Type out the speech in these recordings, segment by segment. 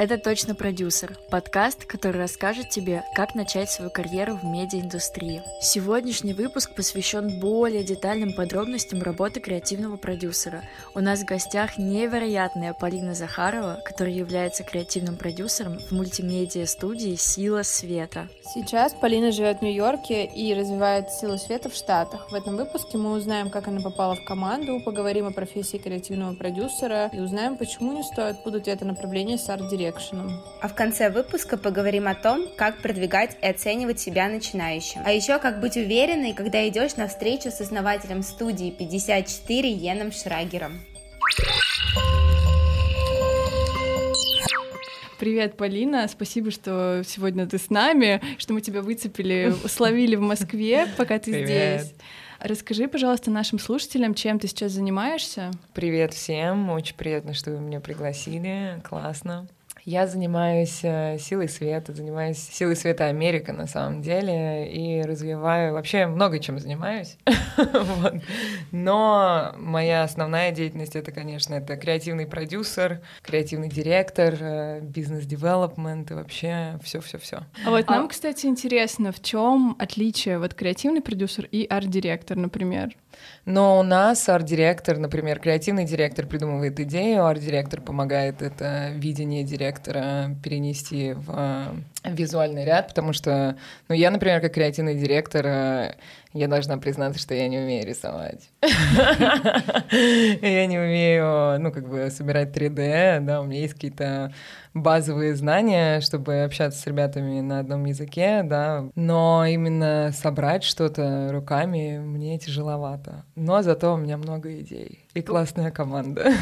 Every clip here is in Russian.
Это «Точно продюсер» — подкаст, который расскажет тебе, как начать свою карьеру в медиаиндустрии. Сегодняшний выпуск посвящен более детальным подробностям работы креативного продюсера. У нас в гостях невероятная Полина Захарова, которая является креативным продюсером в мультимедиа-студии «Сила света». Сейчас Полина живет в Нью-Йорке и развивает «Силу света» в Штатах. В этом выпуске мы узнаем, как она попала в команду, поговорим о профессии креативного продюсера и узнаем, почему не стоит путать это направление с арт-директором Direction. А в конце выпуска поговорим о том, как продвигать и оценивать себя начинающим. А еще как быть уверенной, когда идешь на встречу с основателем студии 54 Йеном Шрагером. Привет, Полина. Спасибо, что сегодня ты с нами, что мы тебя выцепили, словили в Москве, пока ты Привет. здесь. Расскажи, пожалуйста, нашим слушателям, чем ты сейчас занимаешься. Привет всем. Очень приятно, что вы меня пригласили. Классно. Я занимаюсь э, силой света, занимаюсь силой света Америка на самом деле и развиваю вообще много чем занимаюсь. вот. Но моя основная деятельность это, конечно, это креативный продюсер, креативный директор, э, бизнес-девелопмент и вообще все-все-все. А вот нам, кстати, интересно, в чем отличие вот креативный продюсер и арт-директор, например? Но у нас арт-директор, например, креативный директор придумывает идею, арт-директор помогает это видение директора перенести в э, визуальный ряд, потому что, ну, я, например, как креативный директор, э, я должна признаться, что я не умею рисовать. Я не умею, ну, как бы собирать 3D, да, у меня есть какие-то базовые знания, чтобы общаться с ребятами на одном языке, да, но именно собрать что-то руками мне тяжеловато. Но зато у меня много идей и классная команда.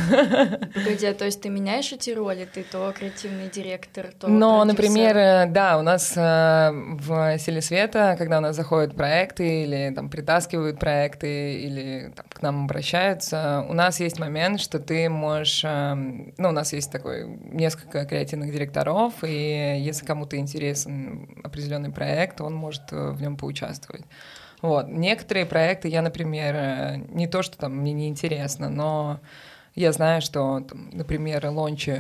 Погоди, а то есть ты меняешь эти роли? Ты то креативный директор, то Ну, например, э, да, у нас э, в «Силе света», когда у нас заходят проекты или там притаскивают проекты или там, к нам обращаются, у нас есть момент, что ты можешь... Э, ну, у нас есть такой несколько креативных директоров, и если кому-то интересен определенный проект, он может в нем поучаствовать. Вот. Некоторые проекты я, например, э, не то, что там мне не интересно, но я знаю, что, там, например, лончи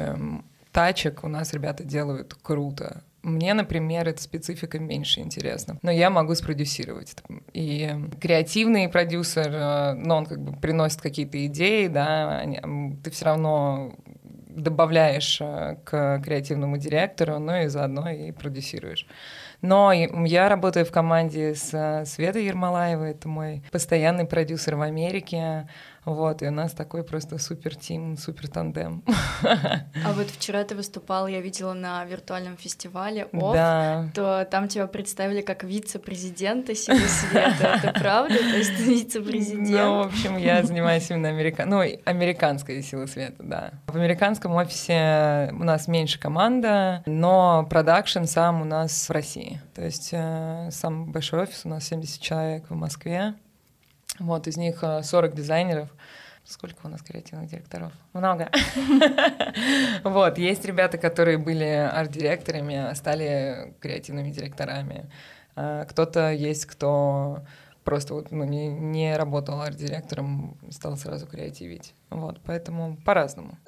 тачек у нас ребята делают круто. Мне, например, эта специфика меньше интересна, но я могу спродюсировать. И креативный продюсер, э, но он как бы приносит какие-то идеи, да, ты все равно добавляешь э, к креативному директору, ну и заодно и продюсируешь. Но я работаю в команде с э, Светой Ермолаевой, это мой постоянный продюсер в Америке. Вот, и у нас такой просто супер тим, супер тандем. А вот вчера ты выступал, я видела на виртуальном фестивале ОФ, да. то там тебя представили как вице-президента Силы Света. Это правда? То есть ты вице-президент? Ну, в общем, я занимаюсь именно америка... ну, американской Силы Света, да. В американском офисе у нас меньше команда, но продакшн сам у нас в России. То есть э, самый большой офис у нас 70 человек в Москве. Вот, из них 40 э, дизайнеров. Сколько у нас креативных директоров? Много. Вот, есть ребята, которые были арт-директорами, а стали креативными директорами. А, кто-то есть, кто просто вот, ну, не, не работал арт-директором, стал сразу креативить. Вот, поэтому по-разному.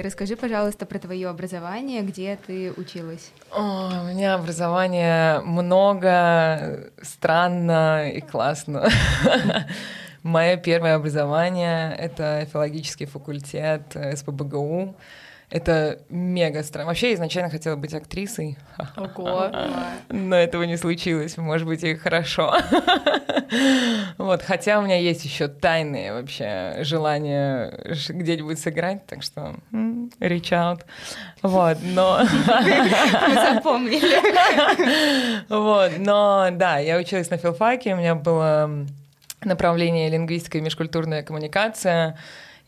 Расскажи, пожалуйста, про твое образование, где ты училась. О, у меня образование много, странно и классно. Мое первое образование — это филологический факультет СПБГУ. Это мега странно. Вообще, я изначально хотела быть актрисой. Ого! Но этого не случилось. Может быть, и хорошо. Вот, хотя у меня есть еще тайные вообще желания где-нибудь сыграть, так что reach out. Вот, но... Мы запомнили. Вот, но да, я училась на филфаке, у меня было направление лингвистика и межкультурная коммуникация.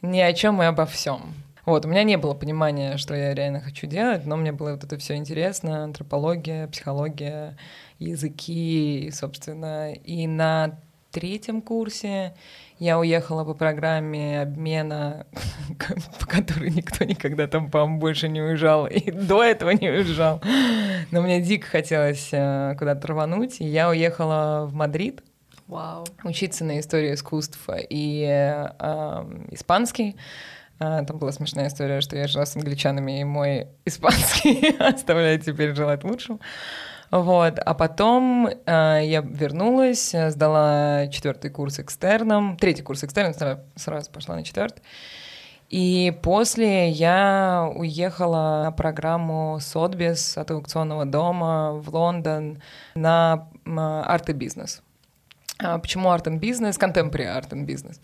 Ни о чем и обо всем. Вот, у меня не было понимания, что я реально хочу делать, но мне было вот это все интересно, антропология, психология, языки, собственно. И на третьем курсе я уехала по программе обмена, по которой никто никогда там, по-моему, больше не уезжал, и до этого не уезжал. Но мне дико хотелось э, куда-то рвануть, и я уехала в Мадрид, Вау. учиться на историю искусства и э, э, испанский. А, там была смешная история, что я жила с англичанами, и мой испанский оставляет теперь желать лучшего. Вот. А потом э, я вернулась, сдала четвертый курс экстерном, третий курс экстерном, сразу, сразу пошла на четвертый. И после я уехала на программу Сотбис от аукционного дома в Лондон на арт и бизнес. А почему арт и бизнес? Contemporary арт и бизнес.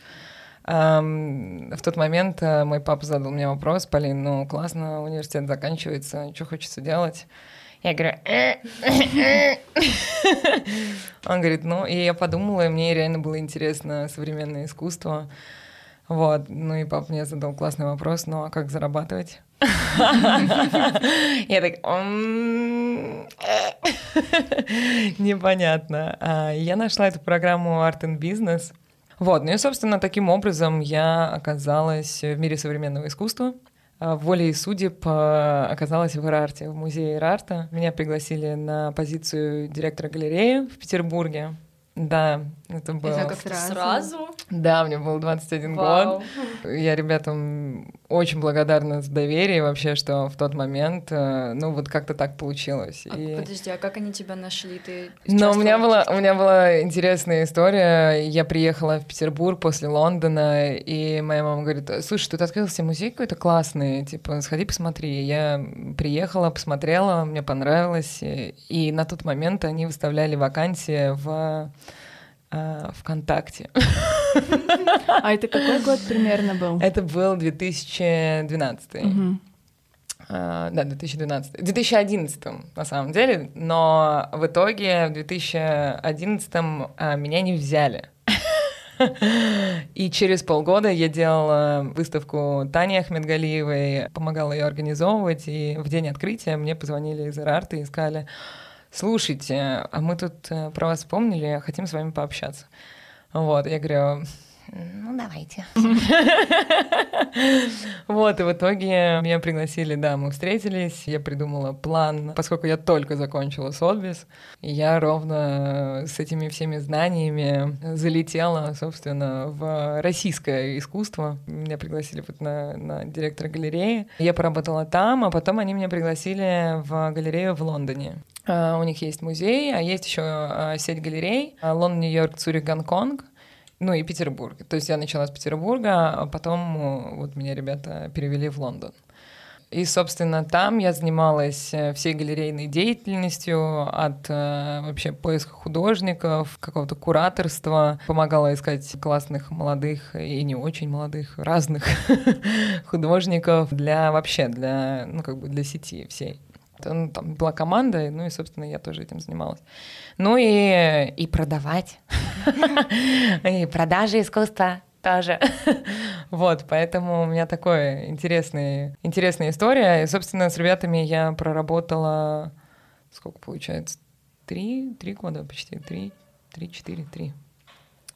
В тот момент э, мой папа задал мне вопрос, Полин, ну классно, университет заканчивается, что хочется делать? Я говорю, «Э, э, он говорит, ну, и я подумала, и мне реально было интересно современное искусство. Вот, ну и папа мне задал классный вопрос, ну а как зарабатывать? Я так, непонятно. А я нашла эту программу Art and Business. Вот, ну и, собственно, таким образом я оказалась в мире современного искусства. А, волей судеб а, оказалась в Ирарте, в музее Ирарта. Меня пригласили на позицию директора галереи в Петербурге. Да, это было... Это как сразу? сразу? Да, мне было 21 Вау. год. Я ребятам очень благодарна за доверие вообще, что в тот момент, э, ну вот как-то так получилось. А, и... Подожди, а как они тебя нашли? Ты ну, у меня была у меня была интересная история. Я приехала в Петербург после Лондона, и моя мама говорит: "Слушай, тут открылся музей какой-то классный, типа, сходи посмотри". Я приехала, посмотрела, мне понравилось, и на тот момент они выставляли вакансии в э, ВКонтакте. А это какой год примерно был? Это был 2012. Угу. Uh, да, 2012. 2011 на самом деле, но в итоге в 2011 uh, меня не взяли. И через полгода я делала выставку Тани Ахмедгалиевой, помогала ее организовывать, и в день открытия мне позвонили из Ирарта и сказали, слушайте, а мы тут э, про вас вспомнили, хотим с вами пообщаться. Вот, я говорю, ну, давайте. Вот, и в итоге меня пригласили, да, мы встретились, я придумала план, поскольку я только закончила Сотбис, я ровно с этими всеми знаниями залетела, собственно, в российское искусство. Меня пригласили вот на, на директора галереи. Я поработала там, а потом они меня пригласили в галерею в Лондоне. Uh, у них есть музей, а есть еще uh, сеть галерей Лондон, Нью-Йорк, Цюрих, Гонконг. Ну и Петербург. То есть я начала с Петербурга, а потом э, вот меня ребята перевели в Лондон. И, собственно, там я занималась э, всей галерейной деятельностью, от э, вообще поиска художников, какого-то кураторства, помогала искать классных молодых и не очень молодых, разных художников для вообще, для, ну, как бы для сети всей. Ну, там была команда, ну и, собственно, я тоже этим занималась. Ну и, и продавать. И продажи искусства тоже. Вот, поэтому у меня такая интересная, интересная история. И, собственно, с ребятами я проработала, сколько получается, три, три года почти, три, три, четыре, три.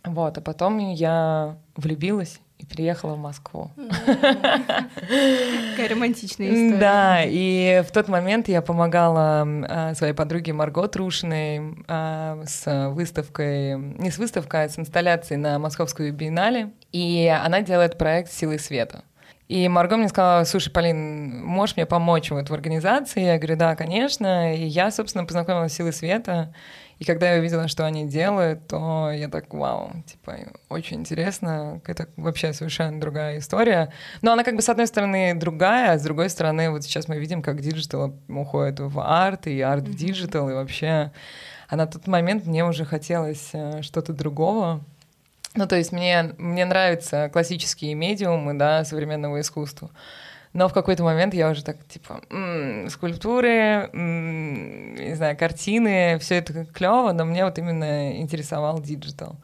Вот, а потом я влюбилась и переехала в Москву. Какая романтичная история. Да, и в тот момент я помогала а, своей подруге Марго Трушиной а, с выставкой, не с выставкой, а с инсталляцией на Московскую биеннале, и она делает проект «Силы света». И Марго мне сказала, слушай, Полин, можешь мне помочь вот в организации? Я говорю, да, конечно. И я, собственно, познакомилась с «Силой света», и когда я увидела, что они делают, то я так, вау, типа, очень интересно. Это вообще совершенно другая история. Но она как бы с одной стороны другая, а с другой стороны вот сейчас мы видим, как digital уходит в арт, и арт в digital, и вообще... А на тот момент мне уже хотелось э, что-то другого. Ну, то есть мне, мне нравятся классические медиумы, да, современного искусства. Но в какой-то момент я уже так, типа, м-м, скульптуры, м-м, не знаю, картины, все это клево, но мне вот именно интересовал digital.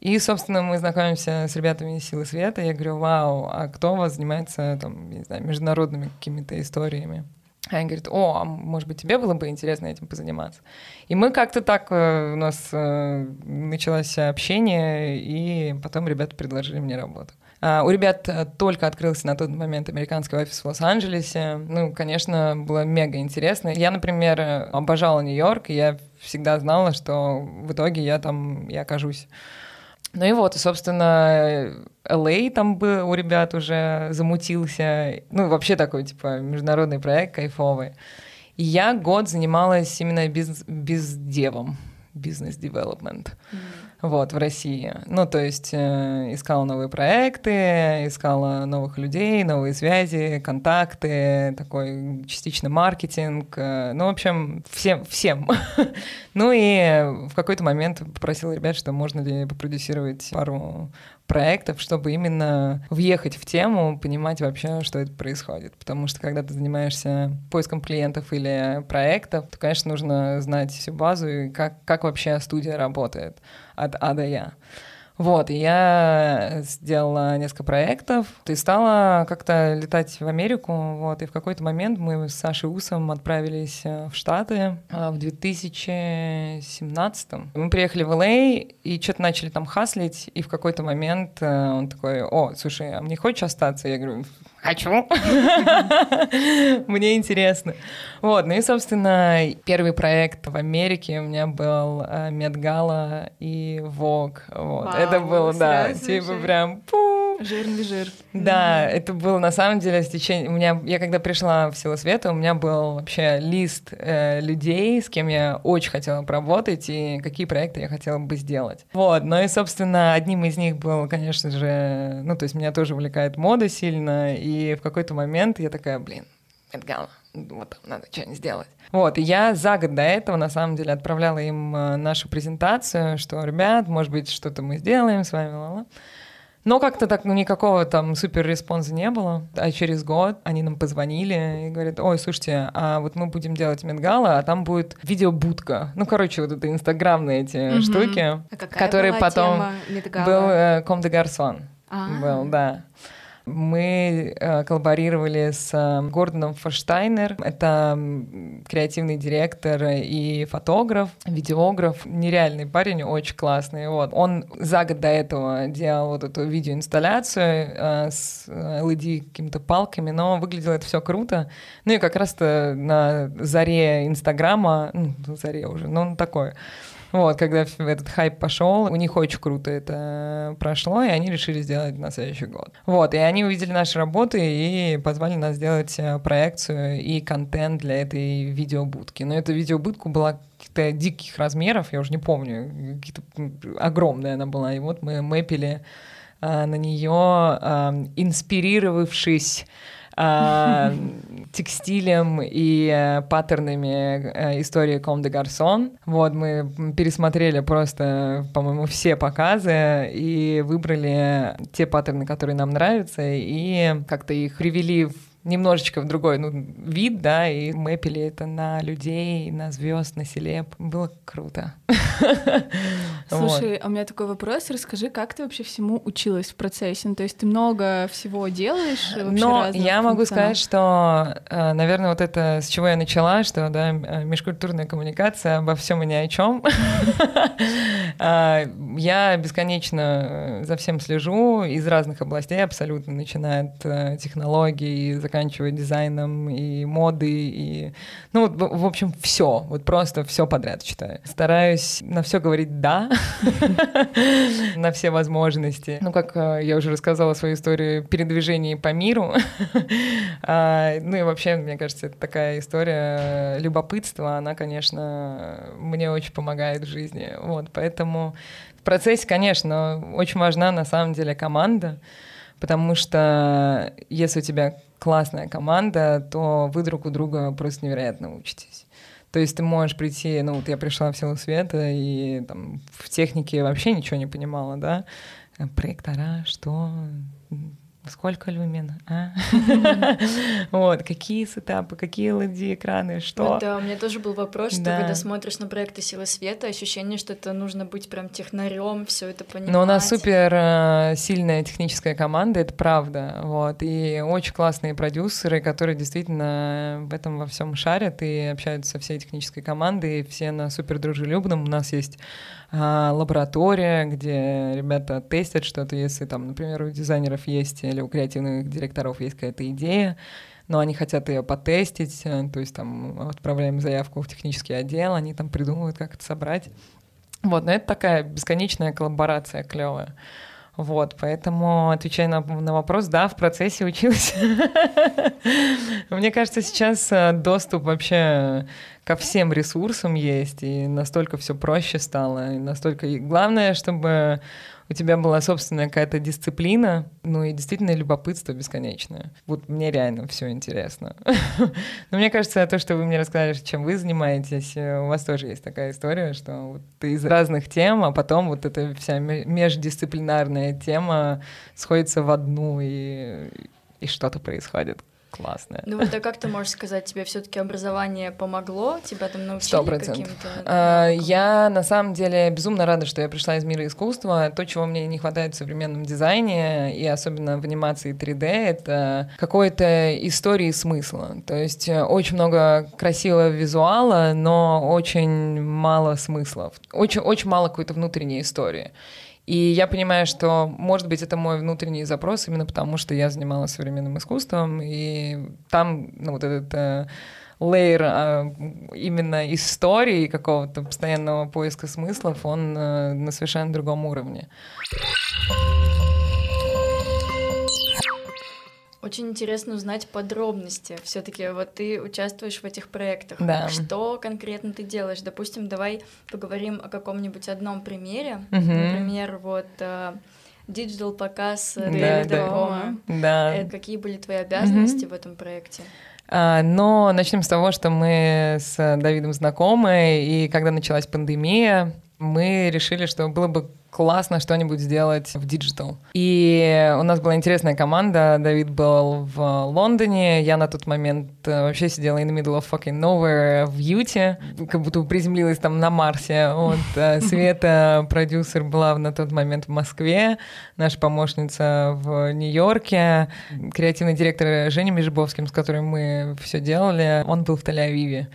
И, собственно, мы знакомимся с ребятами из «Силы света». Я говорю, вау, а кто у вас занимается, там, не знаю, международными какими-то историями? Они говорят, о, а может быть, тебе было бы интересно этим позаниматься? И мы как-то так, э, у нас э, началось общение, и потом ребята предложили мне работу. А, у ребят э, только открылся на тот момент американский офис в Лос-Анджелесе. Ну, конечно, было мега интересно. Я, например, обожала Нью-Йорк, и я всегда знала, что в итоге я там и окажусь. Ну и вот, собственно, LA там был у ребят уже замутился. Ну, вообще такой, типа, международный проект кайфовый. И я год занималась именно бизнес, бездевом, бизнес-девелопмент. Mm-hmm вот, в России. Ну, то есть э, искала новые проекты, искала новых людей, новые связи, контакты, такой частично маркетинг, э, ну, в общем, всем, всем. ну и в какой-то момент попросила ребят, что можно ли попродюсировать пару проектов, чтобы именно въехать в тему, понимать вообще, что это происходит. Потому что когда ты занимаешься поиском клиентов или проектов, то, конечно, нужно знать всю базу и как, как вообще студия работает от А до Я. Вот, и я сделала несколько проектов и стала как-то летать в Америку, вот, и в какой-то момент мы с Сашей Усом отправились э, в Штаты э, в 2017 Мы приехали в Л.А. и что-то начали там хаслить, и в какой-то момент э, он такой, о, слушай, а мне хочешь остаться? Я говорю, хочу. Мне интересно. Вот, ну и, собственно, первый проект в Америке у меня был э, Медгала и Вог. Вот. Это было, да, типа прям пу. Жирный жир. Да, mm-hmm. это было на самом деле стечение. У меня, я когда пришла в Силу Света, у меня был вообще лист э, людей, с кем я очень хотела поработать и какие проекты я хотела бы сделать. Вот, ну и, собственно, одним из них был, конечно же, ну, то есть меня тоже увлекает мода сильно, и в какой-то момент я такая, блин, Met Gala, вот там надо что-нибудь сделать. Вот, и я за год до этого, на самом деле, отправляла им э, нашу презентацию, что, ребят, может быть, что-то мы сделаем с вами, ла-ла. Но как-то так ну, никакого там супер респонса не было. А через год они нам позвонили и говорят, ой, слушайте, а вот мы будем делать Met Gala, а там будет видеобудка. Ну, короче, вот это инстаграмные эти mm-hmm. штуки, а которые потом был э, Comme des Garçons. А-а-а. Был, да. Мы э, коллаборировали с э, Гордоном Форштайнер. Это креативный директор и фотограф, видеограф. Нереальный парень, очень классный. Вот. Он за год до этого делал вот эту видеоинсталляцию э, с LED какими-то палками, но выглядело это все круто. Ну и как раз-то на заре Инстаграма, ну, заре уже, ну, он такой вот, когда этот хайп пошел, у них очень круто это прошло, и они решили сделать на следующий год. Вот, и они увидели наши работы и позвали нас сделать э, проекцию и контент для этой видеобудки. Но эта видеобудка была каких-то диких размеров, я уже не помню, какие-то огромная она была. И вот мы мэпили а, на нее, а, инспирировавшись а, текстилем и э, паттернами э, истории Ком де Гарсон. Вот, мы пересмотрели просто, по-моему, все показы и выбрали те паттерны, которые нам нравятся, и как-то их привели в немножечко в другой ну, вид, да, и мэпили это на людей, на звезд, на селеб. Было круто. Слушай, а у меня такой вопрос. Расскажи, как ты вообще всему училась в процессе? Ну, то есть ты много всего делаешь? Но я могу сказать, что, э, наверное, вот это, с чего я начала, что, да, э, межкультурная коммуникация обо всем и ни о чем. А, я бесконечно за всем слежу из разных областей абсолютно, начиная от э, технологий, заканчивая дизайном и моды, и, ну, вот, в общем, все, вот просто все подряд читаю. Стараюсь на все говорить «да», на все возможности. Ну, как э, я уже рассказала свою историю передвижений по миру. А, ну и вообще, мне кажется, это такая история любопытства, она, конечно, мне очень помогает в жизни. Вот, поэтому в процессе, конечно, очень важна на самом деле команда, потому что если у тебя классная команда, то вы друг у друга просто невероятно учитесь. То есть ты можешь прийти, ну вот я пришла в силу света и там в технике вообще ничего не понимала, да, проектора, что, сколько люмен, а? Вот, какие сетапы, какие LED-экраны, что? Да, у меня тоже был вопрос, что когда смотришь на проекты Силы Света, ощущение, что это нужно быть прям технарем, все это понимать. Но у нас супер э, сильная техническая команда, это правда, вот, и очень классные продюсеры, которые действительно в этом во всем шарят и общаются со всей технической командой, все на супер дружелюбном. У нас есть а, лаборатория, где ребята тестят что-то, если там, например, у дизайнеров есть или у креативных директоров есть какая-то идея, но они хотят ее потестить, э, то есть там отправляем заявку в технический отдел, они там придумывают, как это собрать. Вот, но это такая бесконечная коллаборация клевая. Вот, поэтому, отвечая на, на вопрос, да, в процессе училась. Мне кажется, сейчас э, доступ вообще ко всем ресурсам есть, и настолько все проще стало, и настолько... Главное, чтобы у тебя была собственная какая-то дисциплина, ну и действительно любопытство бесконечное. Вот мне реально все интересно. Но мне кажется, то, что вы мне рассказали, чем вы занимаетесь, э, у вас тоже есть такая история, что ты из разных тем, а потом вот эта вся междисциплинарная тема сходится в одну, и, и что-то происходит классная. Ну вот, а как ты можешь сказать, тебе все таки образование помогло? Тебя там научили каким-то а, Я на самом деле безумно рада, что я пришла из мира искусства. То, чего мне не хватает в современном дизайне, и особенно в анимации 3D, это какой-то истории смысла. То есть э, очень много красивого визуала, но очень мало смыслов. Очень, очень мало какой-то внутренней истории. И я понимаю, что, может быть, это мой внутренний запрос, именно потому что я занималась современным искусством, и там, ну, вот этот э, layer э, именно истории какого-то постоянного поиска смыслов, он э, на совершенно другом уровне. Очень интересно узнать подробности. Все-таки вот ты участвуешь в этих проектах. Да. Что конкретно ты делаешь? Допустим, давай поговорим о каком-нибудь одном примере. Угу. Например, вот э, digital показ да, да. да. Это какие были твои обязанности угу. в этом проекте? А, но начнем с того, что мы с Давидом знакомы, и когда началась пандемия, мы решили, что было бы классно что-нибудь сделать в digital. И у нас была интересная команда. Давид был в Лондоне. Я на тот момент э, вообще сидела in the middle of fucking nowhere в Юте, как будто приземлилась там на Марсе. Вот э, Света, продюсер, была на тот момент в Москве, наша помощница в Нью-Йорке, креативный директор Женя Межбовским, с которым мы все делали, он был в Тель-Авиве.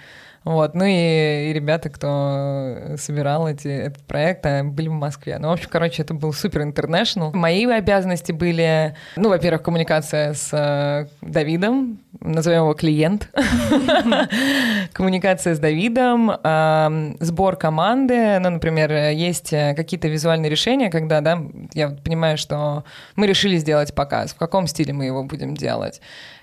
Вот, ну и, и ребята, кто собирал эти, этот проект, а, были в Москве. Ну, в общем, короче, это был супер интернешнл. Мои обязанности были, ну, во-первых, коммуникация с э, Давидом, назовем его клиент, коммуникация с Давидом, э, сбор команды, ну, например, есть какие-то визуальные решения, когда, да, я понимаю, что мы решили сделать показ, в каком стиле мы его будем делать.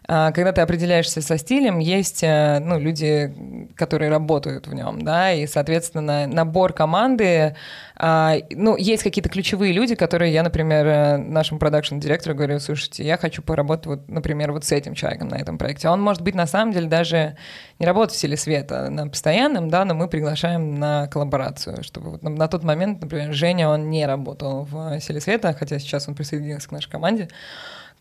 А, когда ты определяешься со стилем, есть э, ну, люди, которые работают в нем, да, и, соответственно, набор команды, а, ну, есть какие-то ключевые люди, которые я, например, э, нашему продакшн-директору говорю, слушайте, я хочу поработать, вот, например, вот с этим человеком на этом проекте. Он, может быть, на самом деле даже не работает в силе света на постоянном, да, но мы приглашаем на коллаборацию, чтобы вот на тот момент, например, Женя, он не работал в силе света, хотя сейчас он присоединился к нашей команде,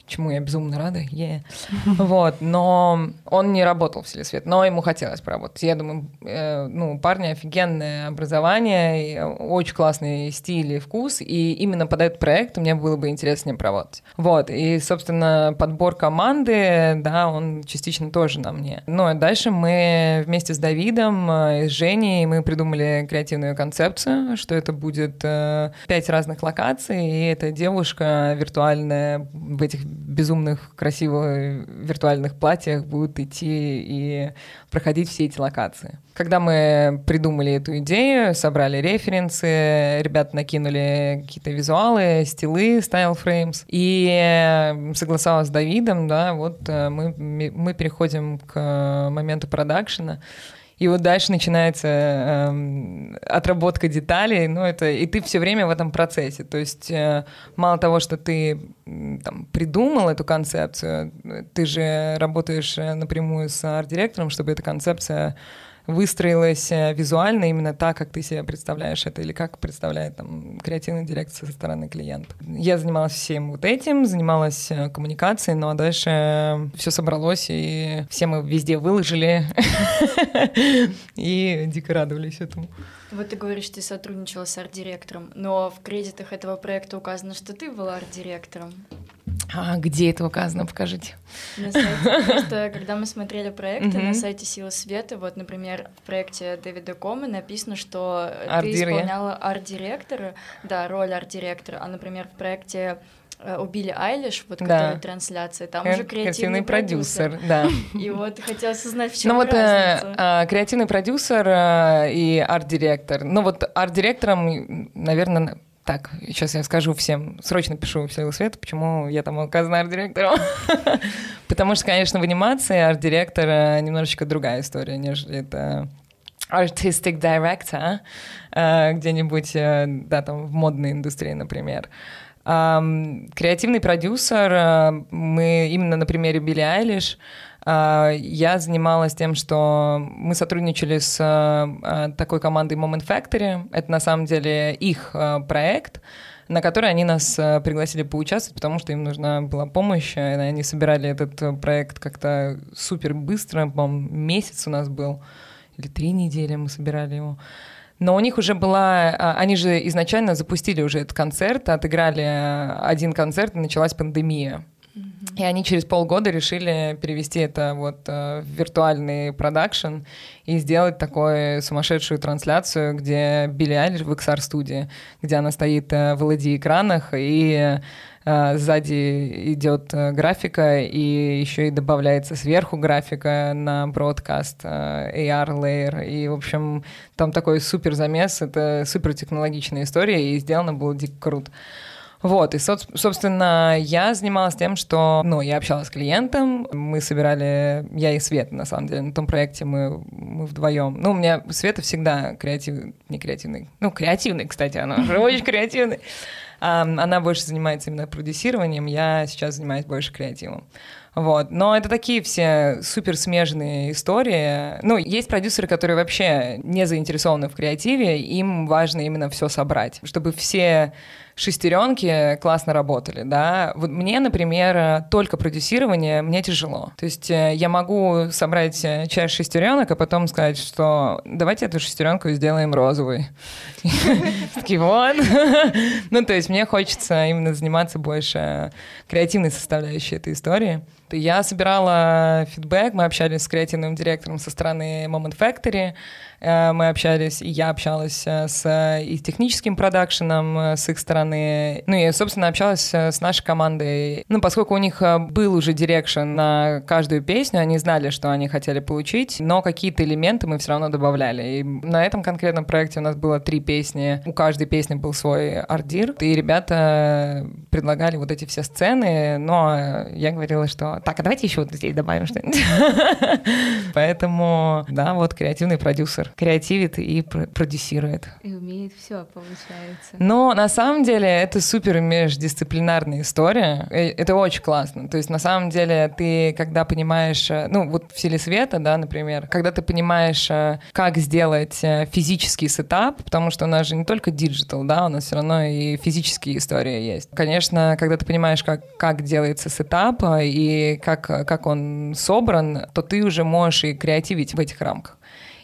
чему я безумно рада, yeah. вот, но он не работал в Селе Свет, но ему хотелось поработать. Я думаю, э, ну, парни офигенное образование, очень классный стиль и вкус, и именно под этот проект мне было бы интересно с ним поработать. Вот, и, собственно, подбор команды, да, он частично тоже на мне. Ну, а дальше мы вместе с Давидом э, и с Женей мы придумали креативную концепцию, что это будет э, пять разных локаций, и эта девушка виртуальная в этих безумных красивых виртуальных платьях будут идти и проходить все эти локации. Когда мы придумали эту идею, собрали референсы, ребята накинули какие-то визуалы, стилы, style frames, и согласовалась с Давидом, да, вот э, мы, мы переходим к моменту продакшена, и вот дальше начинается э, отработка деталей, ну это и ты все время в этом процессе, то есть э, мало того, что ты там придумал эту концепцию, ты же работаешь э, напрямую с арт-директором, чтобы эта концепция выстроилась э, визуально именно так, как ты себе представляешь это, или как представляет там креативный директор со стороны клиента. Я занималась всем вот этим, занималась э, коммуникацией, но дальше э, все собралось, и все мы везде выложили, и дико радовались этому. Вот ты говоришь, ты сотрудничала с арт-директором, но в кредитах этого проекта указано, что ты была арт-директором. А где это указано? Покажите. На сайте, просто когда мы смотрели проекты на сайте Силы Света, вот, например, в проекте Дэвида Кома написано, что ты исполняла арт-директора, да, роль арт-директора, а, например, в проекте э, у Билли Айлиш, вот Да. которая трансляция, там уже креативный продюсер. да. И вот хотелось узнать, в чем Ну вот э, разница. а, креативный продюсер э, и арт-директор. Ну вот арт-директором, наверное, так, сейчас я скажу всем, срочно пишу в Силу Света, почему я там указана арт-директором. Потому что, конечно, в анимации арт-директор э, немножечко другая история, нежели это artistic director э, где-нибудь, э, да, там в модной индустрии, например. Креативный продюсер, э, мы именно на примере Билли Айлиш, я занималась тем, что мы сотрудничали с э, такой командой Moment Factory. Это на самом деле их э, проект, на который они нас э, пригласили поучаствовать, потому что им нужна была помощь. и Они собирали этот э, проект как-то супер быстро, по-моему, месяц у нас был, или три недели мы собирали его. Но у них уже была... а, Они же изначально запустили уже этот концерт, отыграли э, один концерт, и началась пандемия. И они через полгода решили перевести это вот э, в виртуальный продакшн и сделать такую сумасшедшую трансляцию, где Билли Айлиш в XR-студии, где она стоит э, в LED-экранах, и э, сзади идет графика, и еще и добавляется сверху графика на бродкаст, э, AR-лейер. И, в общем, там такой супер замес, это супер технологичная история, и сделано было дико круто. Вот, и, собственно, я занималась тем, что, ну, я общалась с клиентом, мы собирали, я и Света, на самом деле, на том проекте мы, мы вдвоем. Ну, у меня Света всегда креативный, не креативный, ну, креативный, кстати, она же очень креативный. Она больше занимается именно продюсированием, я сейчас занимаюсь больше креативом. Вот. Но это такие все супер смежные истории. Ну, есть продюсеры, которые вообще не заинтересованы в креативе, им важно именно все собрать, чтобы все шестеренки классно работали, да. Вот мне, например, только продюсирование мне тяжело. То есть э, я могу собрать э, часть шестеренок, а потом сказать, что давайте эту шестеренку сделаем розовой. Такие вот. Ну, то есть мне хочется именно заниматься больше креативной составляющей этой истории. Я собирала фидбэк, мы общались с креативным директором со стороны Moment Factory, мы общались, и я общалась э, с э, и техническим продакшеном э, с их стороны, ну и, собственно, общалась э, с нашей командой. Ну, поскольку у них э, был уже direction на каждую песню, они знали, что они хотели получить, но какие-то элементы мы все равно добавляли. И на этом конкретном проекте у нас было три песни, у каждой песни был свой арт-дир, и ребята предлагали вот эти все сцены, но я говорила, что так, а давайте еще вот здесь добавим что-нибудь. Поэтому, да, вот креативный продюсер креативит и пр- продюсирует. И умеет все, получается. Но на самом деле это супер междисциплинарная история. Э, Это очень классно. То есть на самом деле ты, когда понимаешь, э, ну вот в Силе Света, да, например, когда ты понимаешь, э, как сделать физический setup, потому что у нас же не только digital, да, у нас все равно и физические истории есть. Конечно, когда ты понимаешь, как, как делается setup и как, как он собран, то ты уже можешь и креативить в этих рамках.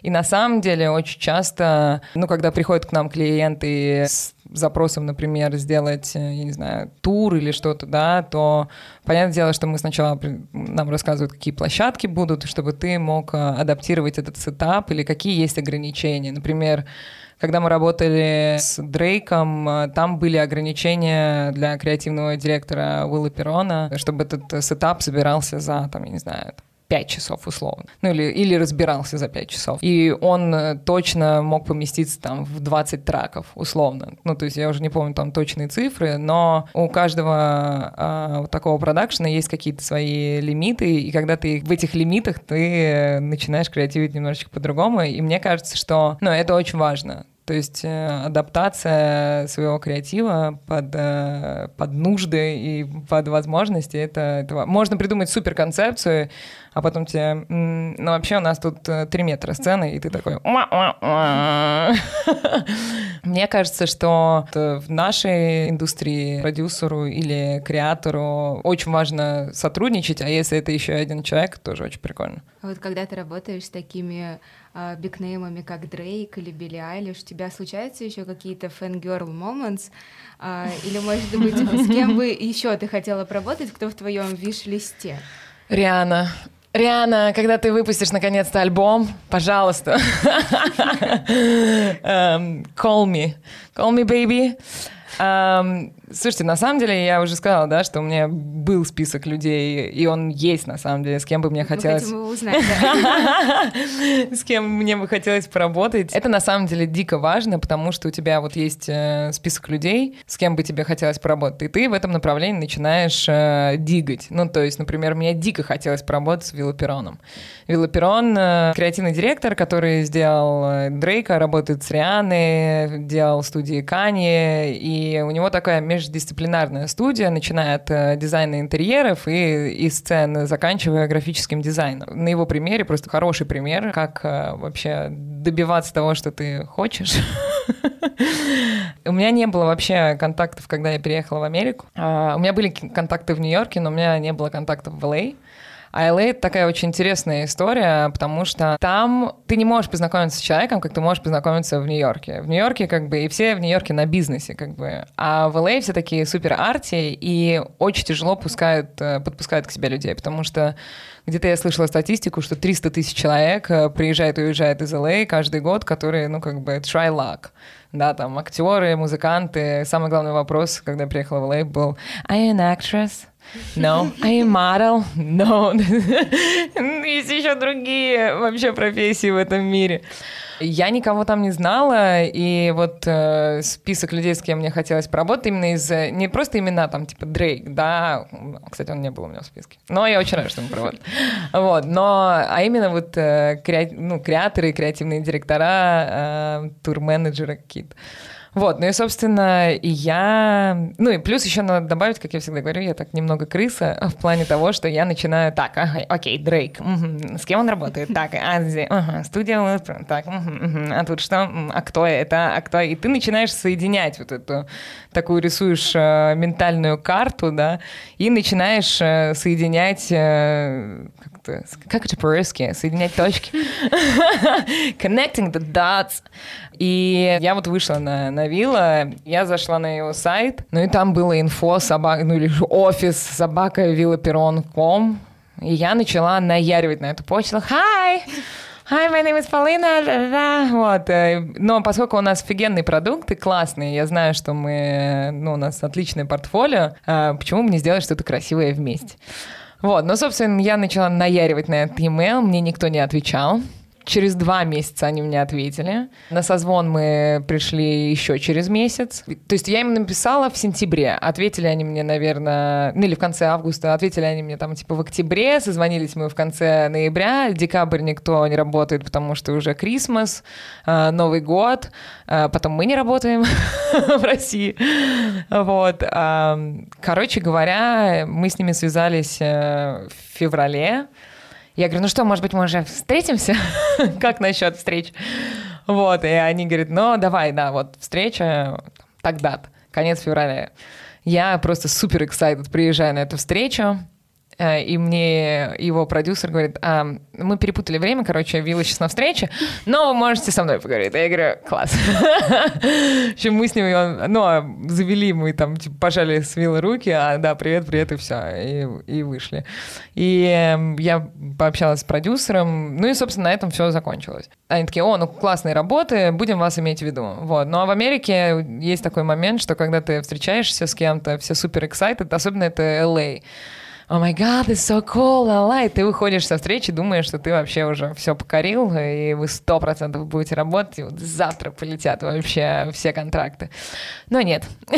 И на самом деле очень часто, ну, когда приходят к нам клиенты с запросом, например, сделать, э, я не знаю, тур или что-то, да, то понятное дело, что мы сначала нам рассказывают, какие площадки будут, чтобы ты мог э, адаптировать этот setup или какие есть ограничения. Например, когда мы работали с Дрейком, э, там были ограничения для креативного директора Уилло Перрона, чтобы этот setup собирался за, там, я не знаю, 5 часов условно. Ну или, или разбирался за 5 часов. И он э, точно мог поместиться там в 20 треков условно. Ну то есть я уже не помню там точные цифры, но у каждого а, вот такого продакшена есть какие-то свои лимиты, и когда ты в этих лимитах, ты э, начинаешь креативить немножечко по-другому. И мне кажется, что ну, это очень важно. То есть э, адаптация своего креатива под, э, под нужды и под возможности, это, это можно придумать супер концепцию, а потом тебе, «М, ну вообще у нас тут э, три метра сцены, и ты такой... Мне кажется, что в нашей индустрии продюсеру или креатору очень важно сотрудничать, а если это еще один человек, тоже очень прикольно. А вот когда ты работаешь с такими а, бигнеймами, как Дрейк или Билли Айлиш, у тебя случаются еще какие-то fangirl moments? А, или, может быть, с кем бы еще ты хотела поработать, кто в твоем виш-листе? Риана. Риана, когда ты выпустишь наконец-то альбом, пожалуйста. Эм, Call me. Call me, baby. Эм, Слушайте, на самом деле я уже сказала, да, что у меня был список людей, и он есть на самом деле, с кем бы мне хотелось... Мы узнать. С кем мне бы хотелось поработать. Это на самом деле дико важно, потому что у тебя вот есть э, список людей, с кем бы тебе хотелось поработать, и ты в этом направлении начинаешь э, дигать. Ну, то есть, например, мне дико хотелось поработать с Виллопероном. Виллоперон э, — креативный директор, который сделал Дрейка, работает с Рианой, делал студии Кани, и у него такая междисциплинарная студия, начиная от э, дизайна интерьеров и, и сцен, заканчивая графическим дизайном. На его примере просто хороший пример, как вообще добиваться того, что ты хочешь. У меня не было вообще контактов, когда я переехала в Америку. А, у меня были контакты в Нью-Йорке, но у меня не было контактов в Л.А. А LA — это такая очень интересная история, потому что там ты не можешь познакомиться с человеком, как ты можешь познакомиться в Нью-Йорке. В Нью-Йорке как бы и все в Нью-Йорке на бизнесе как бы. А в LA все такие супер арти и очень тяжело пускают, э, подпускают к себе людей, потому что где-то я слышала статистику, что 300 тысяч человек э, приезжает и уезжает из LA каждый год, которые, ну, как бы, try luck. Да, там актеры, музыканты. Самый главный вопрос, когда я приехала в LA, был «Are you an actress?» No. Model? No. Есть еще другие вообще профессии в этом мире. Я никого там не знала, и вот э, список людей, с кем мне хотелось поработать, именно из... Не просто имена, там, типа Дрейк, да, кстати, он не был у меня в списке, но я очень рада, что он поработал. Вот, но, а именно вот э, креа... ну, креаторы, креативные директора, э, тур-менеджеры какие-то. Вот, ну и, собственно, я... Ну и плюс еще надо добавить, как я всегда говорю, я так немного крыса в плане того, что я начинаю так, ага, окей, Дрейк, угу, с кем он работает? Так, а здесь, ага, студия, так, угу, угу, а тут что? А кто это? А кто? И ты начинаешь соединять вот эту такую рисуешь э, ментальную карту, да, и начинаешь э, соединять э, как, как это по-русски? Соединять точки. Connecting the dots. И я вот вышла на, на Вилла, я зашла на его сайт, ну и там было инфо, собака, ну или офис собака виллаперон.ком, и я начала наяривать на эту почту. Hi! Hi, my name is Paulina. Вот. Э, но поскольку у нас офигенный продукт и классный, я знаю, что мы, ну, у нас отличное портфолио, э, почему бы не сделать что-то красивое вместе? Вот, ну, собственно, я начала наяривать на этот email, мне никто не отвечал. Через два месяца они мне ответили. На созвон мы пришли еще через месяц. То есть я им написала в сентябре. Ответили они мне, наверное, ну или в конце августа. Ответили они мне там типа в октябре. Созвонились мы в конце ноября. Декабрь никто не работает, потому что уже Крисмас, э, Новый год. Э, потом мы не работаем в России. Вот. Короче говоря, мы с ними связались э, в феврале. Я говорю, ну что, может быть, мы уже встретимся? как насчет встреч? Вот, и они говорят, ну давай, да, вот встреча тогда-то, конец февраля. Я просто супер excited приезжаю на эту встречу. Э, и мне его продюсер говорит, а, мы перепутали время, короче, Вилла сейчас на встрече, но вы можете со мной поговорить. Я говорю, класс. В общем, мы с ним, ну, а завели, мы там, типа, пожали с Виллой руки, а, да, привет, привет, и все, и, и вышли. И эм, я пообщалась с продюсером, ну и, собственно, на этом все закончилось. Они такие, о, ну, классные работы, будем вас иметь в виду. Вот. Ну, а в Америке есть такой момент, что когда ты встречаешься с кем-то, все супер excited, особенно это LA о май гад, it's so cool, ла И ты выходишь со встречи, думаешь, что ты вообще уже все покорил, и вы сто процентов будете работать, и вот завтра полетят вообще все контракты. Но нет.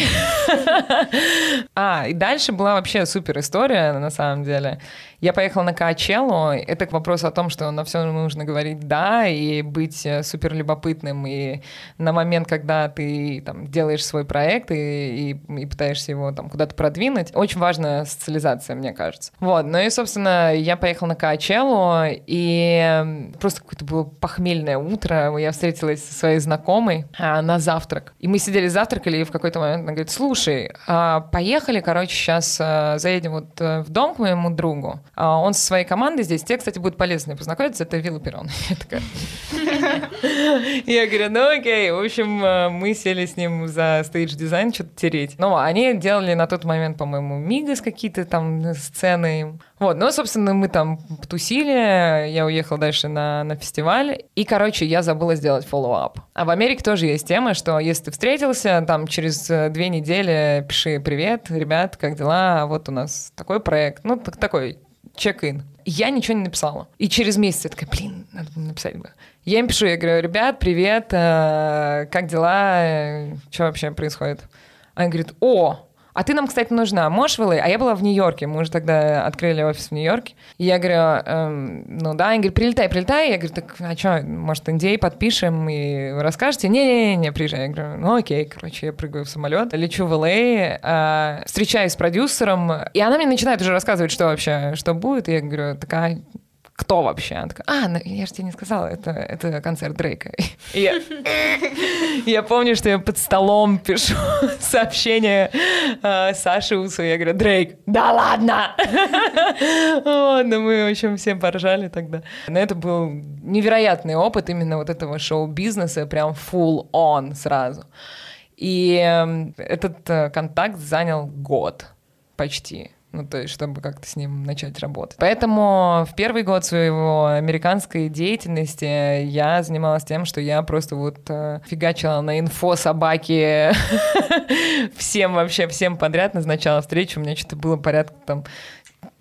А, и дальше была вообще супер история, на самом деле. Я поехала на Каачеллу. Это вопрос о том, что на все нужно говорить «да» и быть э, супер любопытным. И на момент, когда ты там, делаешь свой проект и, и, и пытаешься его там куда-то продвинуть, очень важна социализация, мне кажется. Вот. Ну и, собственно, я поехала на Каачеллу, и просто какое-то было похмельное утро. Я встретилась со своей знакомой а, на завтрак. И мы сидели завтракали, и в какой-то момент она говорит, слушай, а, поехали, короче, сейчас а, заедем вот э, в дом к моему другу. А он со своей командой здесь. Те, кстати, будет полезно познакомиться. Это Вилла Перрон. Я такая... Я говорю, ну окей. В общем, э, мы сели с ним за stage design что-то тереть. Ну, они делали на тот момент, по-моему, Migos какие-то там сцены. Вот, ну, собственно, мы там тусили, я уехал дальше на, на фестиваль, и, короче, я забыла сделать follow-up. А в Америке тоже есть тема, что если ты встретился, там через э, две недели пиши «Привет, ребят, как дела? Вот у нас такой проект». Ну, такой check-in. Я ничего не написала. И через месяц я такая, блин, надо было написать бы. Я им пишу, я говорю, ребят, привет, э, как дела, э, что вообще происходит? Они говорят, о, а ты нам, кстати, нужна. Можешь в LA? А я была в Нью-Йорке. Мы уже тогда открыли офис в Нью-Йорке. И я говорю, эм, ну да. Они говорят, прилетай, прилетай. Я говорю, так а что, может, NDA подпишем и расскажете? Не-не-не, приезжай. Я говорю, ну окей. Короче, я прыгаю в самолет, лечу в LA, э, встречаюсь с продюсером. И она мне начинает уже рассказывать, что вообще, что будет. И я говорю, такая, кто вообще? Она такая, а, ну, я же тебе не сказала, это, это концерт Дрейка. И я, я помню, что я под столом пишу сообщение э, Саше Усу, я говорю, Дрейк, да ладно! вот, ну мы, в общем, все поржали тогда. Но это был невероятный опыт именно вот этого шоу-бизнеса, прям full on сразу. И э, этот э, контакт занял год почти ну, то есть, чтобы как-то с ним начать работать. Поэтому в первый год своего американской деятельности я занималась тем, что я просто вот э, фигачила на инфо собаки всем вообще, всем подряд назначала встречу. У меня что-то было порядка там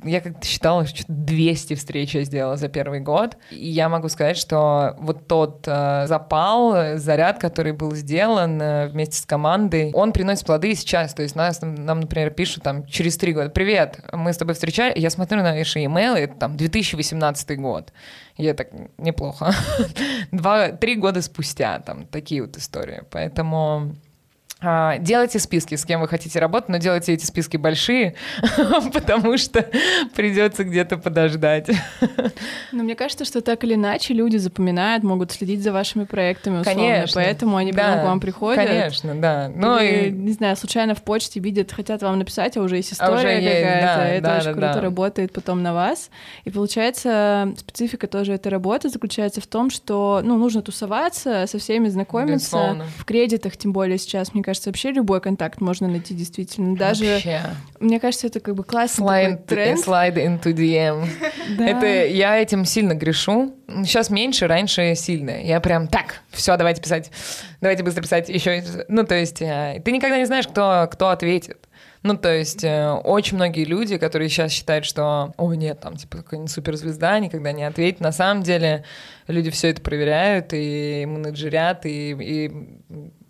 я как-то считала, что 200 встреч я сделала за первый год. И я могу сказать, что вот тот э, запал, заряд, который был сделан э, вместе с командой, он приносит плоды и сейчас. То есть нас, нам, например, пишут там через три года, привет, мы с тобой встречались, я смотрю на ваши имейлы, это там 2018 год. Я так, неплохо. Два, три года спустя там такие вот истории. Поэтому делайте списки, с кем вы хотите работать, но делайте эти списки большие, потому что придется где-то подождать. Но мне кажется, что так или иначе люди запоминают, могут следить за вашими проектами условно, конечно, поэтому они да, потом к вам приходят. Конечно, да. Ну и... не знаю, случайно в почте видят, хотят вам написать, а уже есть история а какая-то. Да, это да, очень да, круто да. работает потом на вас. И получается, специфика тоже этой работы заключается в том, что ну, нужно тусоваться, со всеми знакомиться. Безусловно. В кредитах, тем более сейчас, мне кажется, вообще любой контакт можно найти действительно. Даже, вообще. мне кажется, это как бы классный slide, такой тренд. Slide into DM. Это я этим сильно грешу. Сейчас меньше, раньше сильно. Я прям так, все, давайте писать, давайте быстро писать еще. Ну, то есть э, ты никогда не знаешь, кто, кто ответит. Ну, то есть э, очень многие люди, которые сейчас считают, что, о, нет, там, типа, какая-нибудь суперзвезда никогда не ответит. На самом деле люди все это проверяют и менеджерят, и, и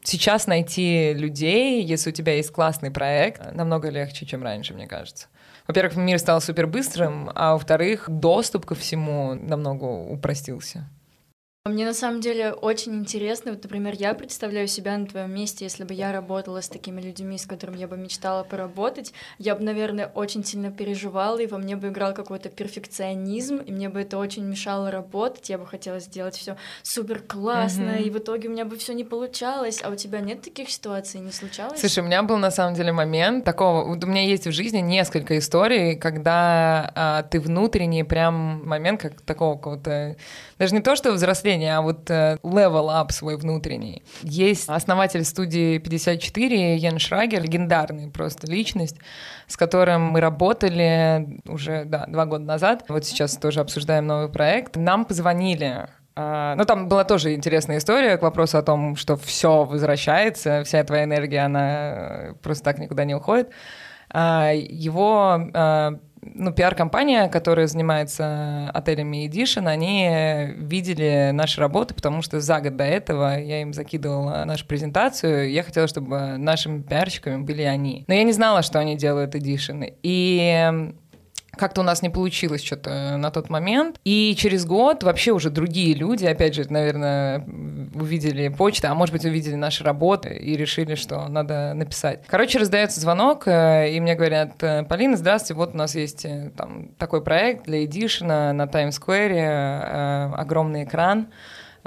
сейчас найти людей, если у тебя есть классный проект, намного легче, чем раньше, мне кажется. Во-первых, мир стал супер быстрым, а во-вторых, доступ ко всему намного упростился. Мне на самом деле очень интересно, вот, например, я представляю себя на твоем месте, если бы я работала с такими людьми, с которыми я бы мечтала поработать, я бы, наверное, очень сильно переживала, и во мне бы играл какой-то перфекционизм, и мне бы это очень мешало работать, я бы хотела сделать все супер классно, mm-hmm. и в итоге у меня бы все не получалось, а у тебя нет таких ситуаций, не случалось? Слушай, у меня был на самом деле момент такого, вот у меня есть в жизни несколько историй, когда а, ты внутренний прям момент как такого какого-то, даже не то, что взросления, мышления, а вот э, level up свой внутренний. Есть основатель студии 54 Ян Шрагер, легендарный просто личность, с которым мы работали уже да, два года назад. Вот сейчас тоже обсуждаем новый проект. Нам позвонили а, ну, там была тоже интересная история к вопросу о том, что все возвращается, вся твоя энергия, она э, просто так никуда не уходит. А, его ну, пиар-компания, которая занимается отелями Edition, они видели наши работы, потому что за год до этого я им закидывала нашу презентацию, я хотела, чтобы нашими пиарщиками были они. Но я не знала, что они делают Edition. И как-то у нас не получилось что-то на тот момент. И через год вообще уже другие люди, опять же, наверное, увидели почту, а может быть, увидели наши работы и решили, что надо написать. Короче, раздается звонок, э, и мне говорят, «Э, Полина, здравствуйте, вот у нас есть э, там такой проект для Эдишена на Таймс-сквере, огромный экран,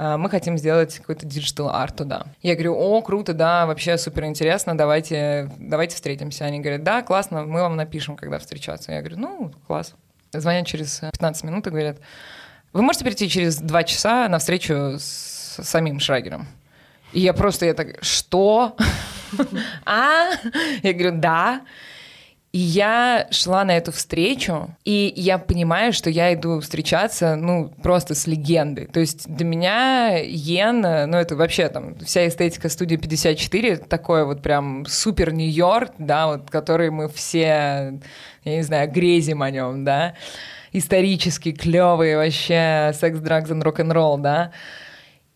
мы хотим сделать какой-то digital art туда. Я говорю, о, круто, да, вообще супер интересно, давайте, давайте встретимся. Они говорят, да, классно, мы вам напишем, когда встречаться. Я говорю, ну, класс. звонят через 15 минут и говорят, вы можете прийти через два часа на встречу с самим Шрагером? И я просто, я так, что? А? Я говорю, да. И я шла на эту встречу, и я понимаю, что я иду встречаться, ну, просто с легендой. То есть для меня Йен, ну, это вообще там вся эстетика студии 54, такой вот прям супер Нью-Йорк, да, вот, который мы все, я не знаю, грезим о нем, да, исторически клевый вообще секс, драгс и рок-н-ролл, да.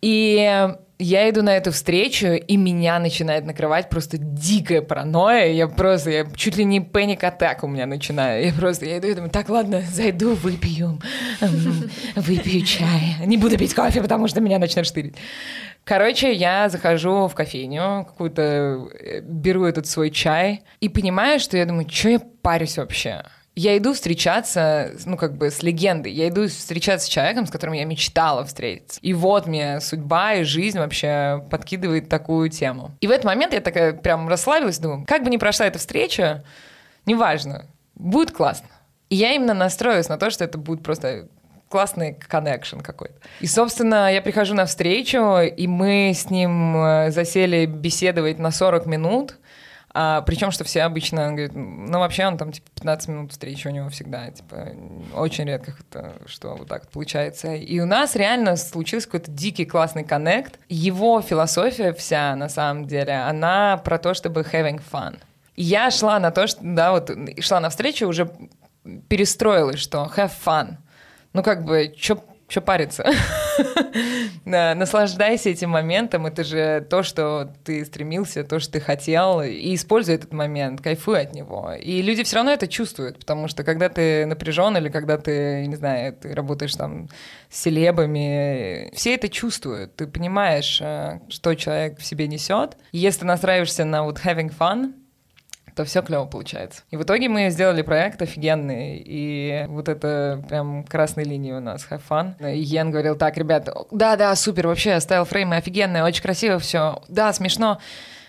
И я иду на эту встречу, и меня начинает накрывать просто дикая паранойя. Я просто, я чуть ли не паник атак у меня начинаю. Я просто, я иду и думаю, так, ладно, зайду, выпью, выпью чай. Не буду пить кофе, потому что меня начнет штырить. Короче, я захожу в кофейню, какую-то э, беру этот свой чай и понимаю, что я думаю, что я парюсь вообще? Я иду встречаться, ну, как бы с легендой. Я иду встречаться с человеком, с которым я мечтала встретиться. И вот мне судьба и жизнь вообще подкидывает такую тему. И в этот момент я такая прям расслабилась, думаю, как бы ни прошла эта встреча, неважно, будет классно. И я именно настроилась на то, что это будет просто классный коннекшн какой-то. И, собственно, я прихожу на встречу, и мы с ним э, засели беседовать на 40 минут. А, причем, что все обычно говорят, ну, вообще он там, типа, 15 минут встречи у него всегда, типа, очень редко, это, что вот так получается. И у нас реально случился какой-то дикий классный коннект. Его философия вся, на самом деле, она про то, чтобы having fun. И я шла на то, что, да, вот, шла на встречу, уже перестроилась, что have fun. Ну, как бы, что что париться? Наслаждайся этим моментом, это же то, что ты стремился, то, что ты хотел, и используй этот момент, кайфуй от него. И люди все равно это чувствуют, потому что когда ты напряжен или когда ты, не знаю, ты работаешь там с селебами, все это чувствуют, ты понимаешь, э, что человек в себе несет. Если ты настраиваешься на вот having fun, то все клево получается. И в итоге мы сделали проект офигенный, и вот это прям красной линии у нас, have fun. И Йен говорил, так, ребят, да-да, супер, вообще, стайл фреймы офигенные, очень красиво все, да, смешно.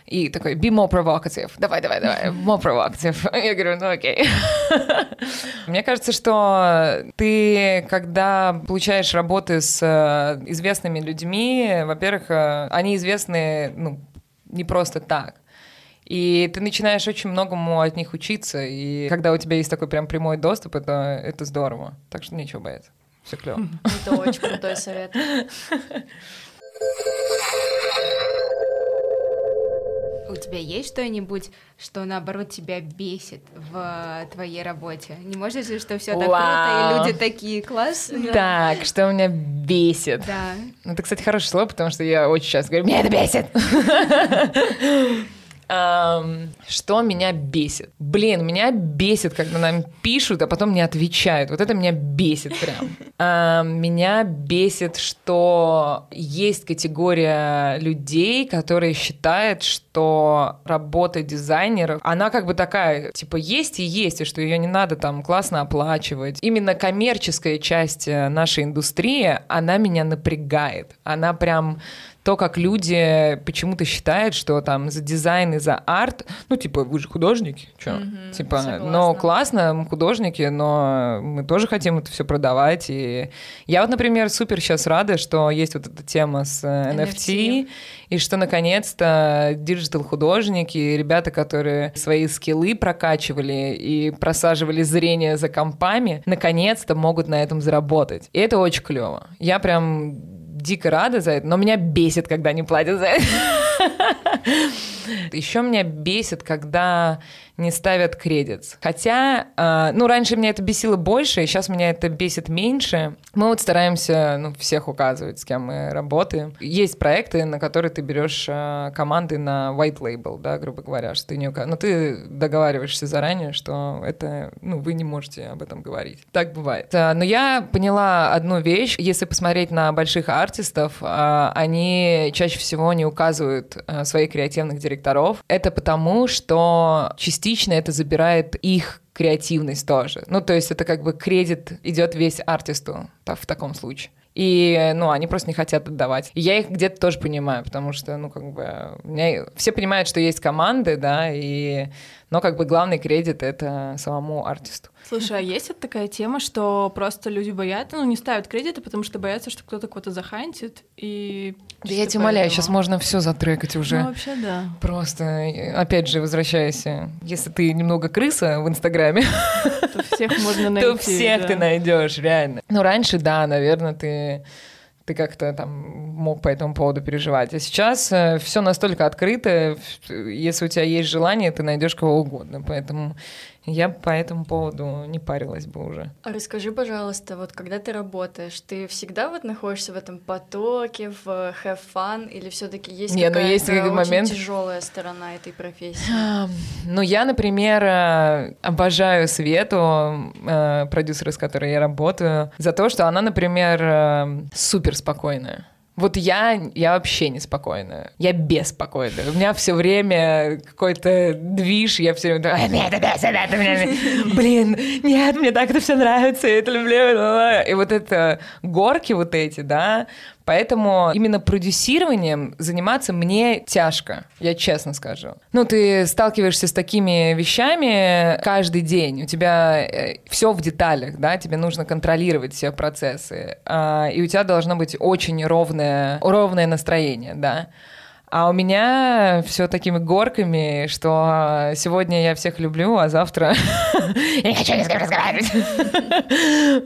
И такой, be more provocative. Давай, давай, давай, more provocative. Я говорю, ну окей. Мне кажется, что ты, когда получаешь работы с э, известными людьми, во-первых, э, они известны, ну, не просто так. И ты начинаешь очень многому от них учиться, и когда у тебя есть такой прям прямой доступ, это, это здорово. Так что нечего бояться. Все клево. Это очень крутой совет. У тебя есть что-нибудь, что наоборот тебя бесит в твоей работе? Не может ли, что все так круто, и люди такие классные? Так, что меня бесит? Да. Ну, это, кстати, хорошее слово, потому что я очень часто говорю, меня это бесит. Что меня бесит? Блин, меня бесит, когда нам пишут, а потом не отвечают. Вот это меня бесит прям. Меня бесит, что есть категория людей, которые считают, что работа дизайнеров, она как бы такая, типа, есть и есть, и что ее не надо там классно оплачивать. Именно коммерческая часть э, нашей индустрии, она меня напрягает. Она прям то, как люди почему-то считают, что там за дизайн и за арт, ну, типа, вы же художники, что? Mm-hmm, типа, согласна. ну, классно, мы художники, но мы тоже хотим это все продавать. И я вот, например, супер сейчас рада, что есть вот эта тема с NFT, э, NFT. и что, наконец-то, digital-художники, ребята, которые свои скиллы прокачивали и просаживали зрение за компами, наконец-то могут на этом заработать. И это очень клево. Я прям дико рада за это, но меня бесит, когда не платят за это. Еще меня бесит, когда не ставят кредит. Хотя, э, ну, раньше меня это бесило больше, и сейчас меня это бесит меньше. Мы вот стараемся, ну, всех указывать, с кем мы работаем. Есть проекты, на которые ты берешь э, команды на white label, да, грубо говоря, что ты не указываешь. Но ты договариваешься заранее, что это, ну, вы не можете об этом говорить. Так бывает. Э, но я поняла одну вещь. Если посмотреть на больших артистов, э, они чаще всего не указывают э, своих креативных директоров. Это потому, что частично частично это забирает их креативность тоже. Ну, то есть это как бы кредит идет весь артисту в таком случае. И, ну, они просто не хотят отдавать. И я их где-то тоже понимаю, потому что, ну, как бы, меня... все понимают, что есть команды, да, и Но как бы главный кредит — это самому артисту. Слушай, а есть вот такая тема, что просто люди боятся, ну, не ставят кредиты, потому что боятся, что кто-то кого-то захантит, и... Да я тебя умоляю, сейчас можно все затрекать уже. Ну, вообще, да. Просто, опять же, возвращаясь, если ты немного крыса в Инстаграме, то всех можно найти. То всех да. ты найдешь, реально. Ну, раньше, да, наверное, ты ты как-то там мог по этому поводу переживать. А сейчас э, все настолько открыто, если у тебя есть желание, ты найдешь кого угодно. Поэтому я по этому поводу не парилась бы уже. А расскажи, пожалуйста, вот когда ты работаешь, ты всегда вот находишься в этом потоке, в have fun, или все таки есть Не, ну какая-то есть очень момент... тяжелая сторона этой профессии? Ну, я, например, э, обожаю Свету, э, продюсера, с которой я работаю, за то, что она, например, э, супер спокойная. Вот я, я вообще неспокойная. Я беспокойная. У меня все время какой-то движ, я все время «А, нет, это, это, это, блин, нет, мне так это все нравится, я это люблю. И вот это горки вот эти, да, Поэтому именно продюсированием заниматься мне тяжко, я честно скажу. Ну, ты сталкиваешься с такими вещами каждый день, у тебя э, все в деталях, да, тебе нужно контролировать все процессы, а, и у тебя должно быть очень ровное, ровное настроение, да. А у меня все такими горками, что сегодня я всех люблю, а завтра я не хочу ни с кем разговаривать.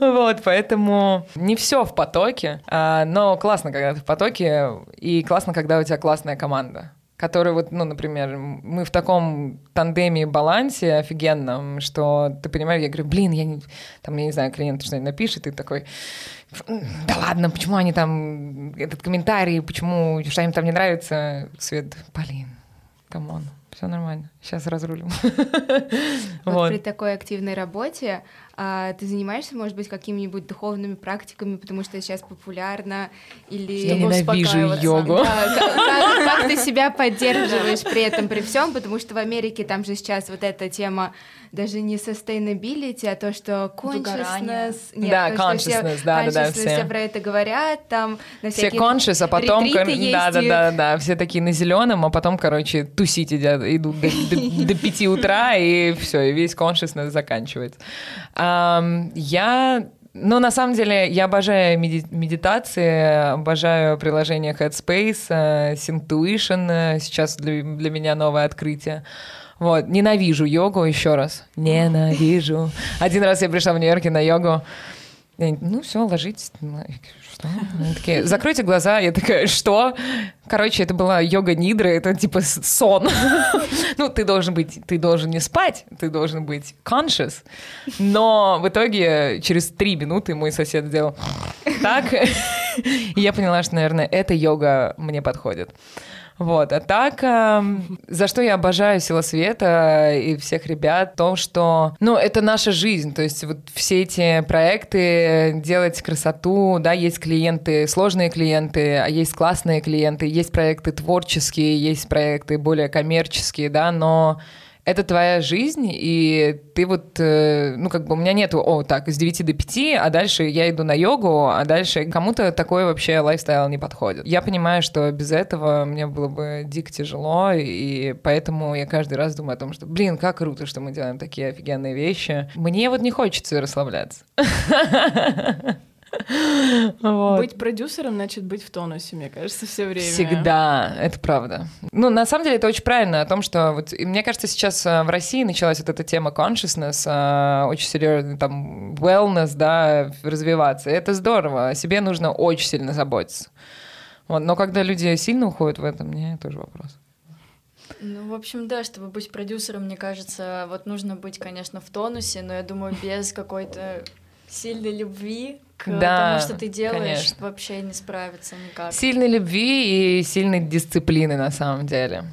Вот, поэтому не все в потоке, а, но классно, когда ты в потоке, и классно, когда у тебя классная команда который вот, ну, например, мы в таком тандеме балансе офигенном, что ты понимаешь, я говорю, блин, я не, там, я не знаю, клиент что-нибудь напишет, и такой, да ладно, почему они там, этот комментарий, почему, что им там не нравится, Свет, блин, come on, все нормально, сейчас разрулим. Вот, вот при такой активной работе а, ты занимаешься, может быть, какими-нибудь духовными практиками, потому что сейчас популярно, или... Я ненавижу йогу. Да, как, как, как ты себя поддерживаешь при этом, при всем, потому что в Америке там же сейчас вот эта тема даже не sustainability, а то, что consciousness... Нет, да, то, consciousness, все, да, да, да, все. все про это говорят, там на Все conscious, а потом... Да, да, да, да, все такие на зеленом, а потом, короче, тусить идут, идут до, до, до 5 утра, и все, и весь consciousness заканчивается. Я ну, на самом деле, я обожаю меди- медитации, обожаю приложение Headspace, Syntuition, uh, сейчас для, для меня новое открытие. Вот, ненавижу йогу еще раз. Ненавижу. Один раз я пришла в Нью-Йорке на йогу. Ну, все, ложитесь что? Они такие, закройте глаза. Я такая, что? Короче, это была йога нидры, это типа сон. ну, ты должен быть, ты должен не спать, ты должен быть conscious. Но в итоге через три минуты мой сосед сделал так. И я поняла, что, наверное, эта йога мне подходит. Вот, а так, э, за что я обожаю Сила Света и всех ребят, то, что, ну, это наша жизнь, то есть вот все эти проекты, делать красоту, да, есть клиенты, сложные клиенты, а есть классные клиенты, есть проекты творческие, есть проекты более коммерческие, да, но это твоя жизнь, и ты вот, э, ну, как бы у меня нету, о, так, с 9 до 5, а дальше я иду на йогу, а дальше кому-то такой вообще лайфстайл не подходит. Я понимаю, что без этого мне было бы дико тяжело, и поэтому я каждый раз думаю о том, что, блин, как круто, что мы делаем такие офигенные вещи. Мне вот не хочется расслабляться. Вот. Быть продюсером значит быть в тонусе, мне кажется, все время. Всегда, это правда. Ну, на самом деле, это очень правильно о том, что вот, мне кажется, сейчас э, в России началась вот эта тема consciousness, э, очень серьезно, там, wellness, да, развиваться. это здорово, о себе нужно очень сильно заботиться. Вот, но когда люди сильно уходят в это, мне тоже вопрос. Ну, в общем, да, чтобы быть продюсером, мне кажется, вот нужно быть, конечно, в тонусе, но я думаю, без какой-то сильной любви к да, тому, что ты делаешь, конечно. вообще не справиться никак. Сильной любви и сильной дисциплины на самом деле.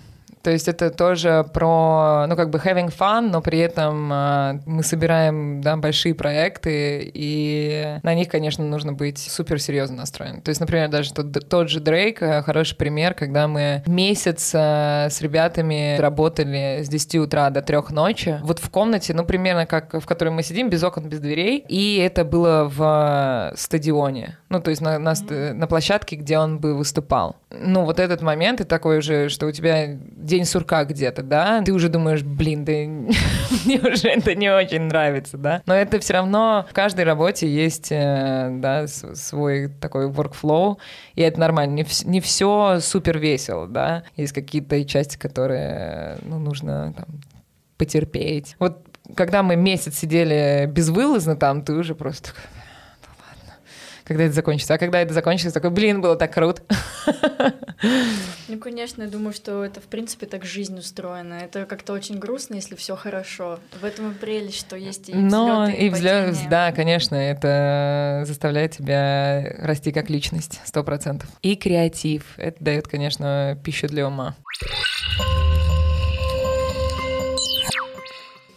То есть это тоже про, ну, как бы having fun, но при этом э, мы собираем, да, большие проекты, и на них, конечно, нужно быть супер серьезно настроен. То есть, например, даже тот, тот же Дрейк, э, хороший пример, когда мы месяц э, с ребятами работали с 10 утра до 3 ночи, вот в комнате, ну, примерно как в которой мы сидим, без окон, без дверей, и это было в стадионе, ну, то есть на, на, на площадке, где он бы выступал. Ну, вот этот момент, и такой уже, что у тебя день сурка где-то, да, ты уже думаешь, блин, да мне уже это не очень нравится, да. Но это все равно в каждой работе есть, э, да, свой такой workflow, и это нормально. Не, в, не все супер весело, да. Есть какие-то части, которые, ну, нужно там, потерпеть. Вот когда мы месяц сидели безвылазно там, ты уже просто когда это закончится. А когда это закончится, такой, блин, было так круто. Ну, конечно, я думаю, что это, в принципе, так жизнь устроена. Это как-то очень грустно, если все хорошо. В этом и прелесть, что есть и Но и, и взлет, да, конечно, это заставляет тебя расти как личность, сто процентов. И креатив. Это дает, конечно, пищу для ума.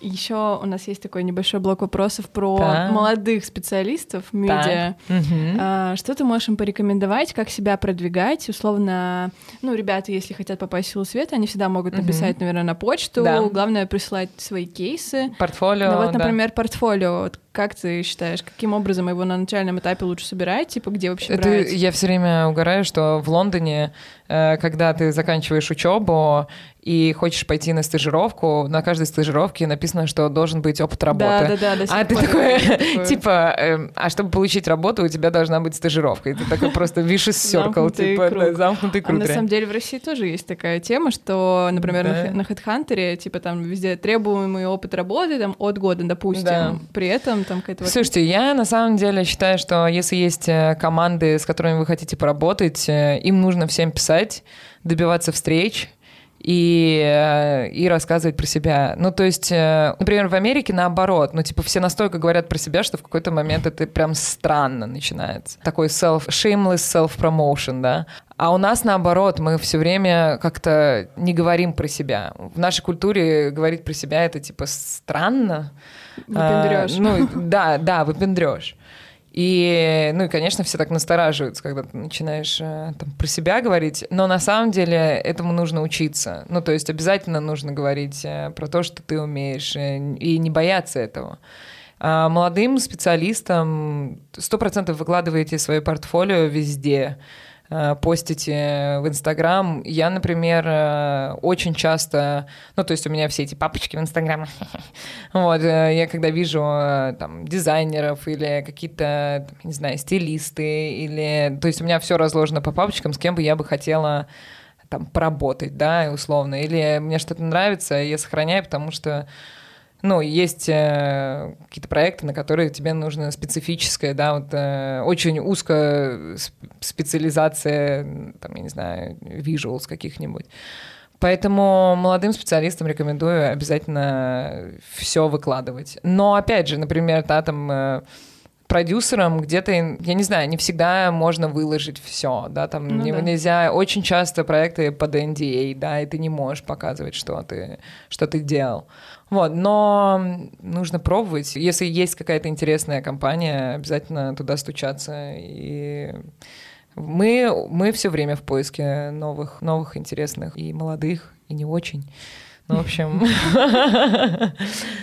Еще у нас есть такой небольшой блок вопросов про да. молодых специалистов в медиа. Угу. А, что ты можешь им порекомендовать, как себя продвигать? Условно, ну, ребята, если хотят попасть в силу света, они всегда могут написать, угу. наверное, на почту. Да. Главное присылать свои кейсы. Портфолио. Ну, вот, например, да. портфолио. Вот как ты считаешь, каким образом его на начальном этапе лучше собирать? Типа, где вообще Это брать? Я все время угораю, что в Лондоне, когда ты заканчиваешь учебу и хочешь пойти на стажировку, на каждой стажировке написано, что должен быть опыт работы. Да, да, да. А ты такой, типа, эм, а чтобы получить работу, у тебя должна быть стажировка. И ты такой просто vicious circle, типа, замкнутый круг. А на самом деле в России тоже есть такая тема, что, например, на HeadHunter, типа, там везде требуемый опыт работы, там, от года, допустим. При этом там какая-то... Слушайте, я на самом деле считаю, что если есть э, команды, с которыми вы хотите поработать, э, им нужно всем писать, добиваться встреч, и, э, и рассказывать про себя. Ну, то есть, например, в Америке наоборот, ну, типа, все настолько говорят про себя, что в какой-то момент это прям странно начинается. Такой self, shameless self-promotion, да. А у нас наоборот, мы все время как-то не говорим про себя. В нашей культуре говорить про себя это типа странно. Выпендрёшь. А, ну, да, да, выпендрёшь. И, ну и, конечно, все так настораживаются, когда ты начинаешь э, там, про себя говорить, но на самом деле этому нужно учиться. Ну, то есть обязательно нужно говорить э, про то, что ты умеешь, э, и не бояться этого. А молодым специалистам 100% выкладываете свое портфолио везде. Э, постите в Инстаграм. Я, например, э, очень часто, ну, то есть у меня все эти папочки в Инстаграм. вот, э, я когда вижу там дизайнеров или какие-то, не знаю, стилисты, или, то есть у меня все разложено по папочкам, с кем бы я бы хотела там поработать, да, условно. Или мне что-то нравится, я сохраняю, потому что ну, есть э, какие-то проекты, на которые тебе нужно специфическое, да, вот э, очень узкая специализация, там, я не знаю, visuals каких-нибудь. Поэтому молодым специалистам рекомендую обязательно все выкладывать. Но опять же, например, да, там продюсерам где-то, я не знаю, не всегда можно выложить все, да, там ну, не, да. нельзя, очень часто проекты под NDA, да, и ты не можешь показывать, что ты, что ты делал. Вот, но нужно пробовать. Если есть какая-то интересная компания, обязательно туда стучаться. И мы, мы все время в поиске новых, новых, интересных и молодых, и не очень. Ну, в общем...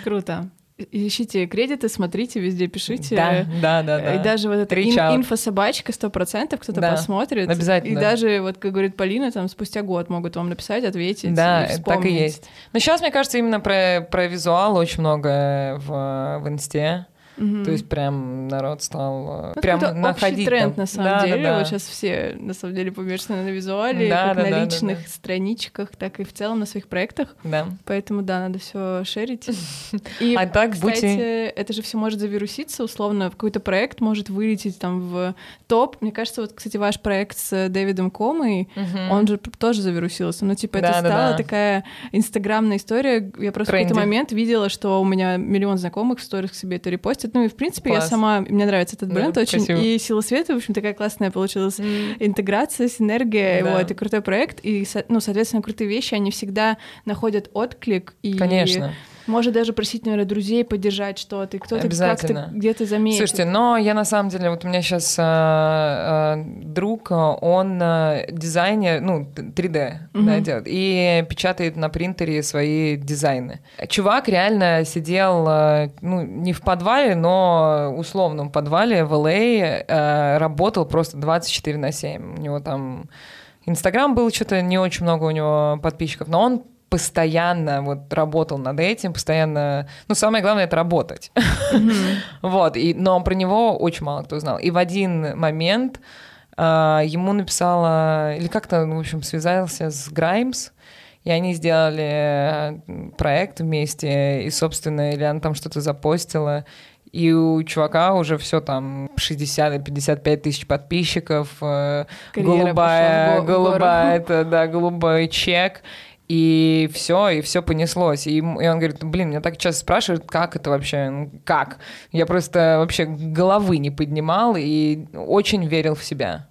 Круто ищите кредиты, смотрите, везде пишите. Да, да, да. да. И даже вот эта ин- инфособачка сто процентов кто-то да, посмотрит. Обязательно. И даже, вот как говорит Полина, там спустя год могут вам написать, ответить. Да, и так и есть. Но сейчас, мне кажется, именно про, про визуал очень много в, в инсте. Угу. То есть прям народ стал э, ну, прям находить. тренд, там. на самом да, деле. Да, да. Вот сейчас все, на самом деле, помешаны на визуале, да, как да, на да, личных да, да. страничках, так и в целом на своих проектах. Да. Поэтому, да, надо все шерить. И, а так, кстати, будьте... это же все может завируситься, условно, какой-то проект может вылететь там в топ. Мне кажется, вот, кстати, ваш проект с Дэвидом Комой, угу. он же тоже завирусился. Ну, типа, да, это да, стала да. такая инстаграмная история. Я просто Тренди. в какой-то момент видела, что у меня миллион знакомых в сторис к себе это репостят, нравится. Ну и в принципе Класс. я сама, мне нравится этот бренд да, очень. Спасибо. И «Сила света», в общем, такая классная получилась mm. интеграция, синергия. Да. Вот, и крутой проект. И, ну, соответственно, крутые вещи, они всегда находят отклик. И Конечно. Может даже просить, наверное, друзей поддержать что-то, и кто-то как-то где-то заметит. Слушайте, но я на самом деле, вот у меня сейчас а, а, друг, он а, дизайнер, ну, 3D угу. да, делает, и печатает на принтере свои дизайны. Чувак реально сидел, а, ну, не в подвале, но условном подвале в LA, а, работал просто 24 на 7. У него там Инстаграм был что-то не очень много у него подписчиков, но он постоянно вот работал над этим, постоянно... Ну, самое главное — это работать. Вот, и, но про него очень мало кто знал. И в один момент а, ему написала... Или как-то, в общем, связался с Граймс, и они сделали проект вместе, и, собственно, Ильяна там что-то запостила, и у чувака уже все там 60 или 55 тысяч подписчиков, э, Карьера голубая, голубая, это, да, голубой чек. И все, и все понеслось. И, и он говорит, блин, меня так часто спрашивают, как это вообще, как? Я просто вообще головы не поднимал и очень верил в себя.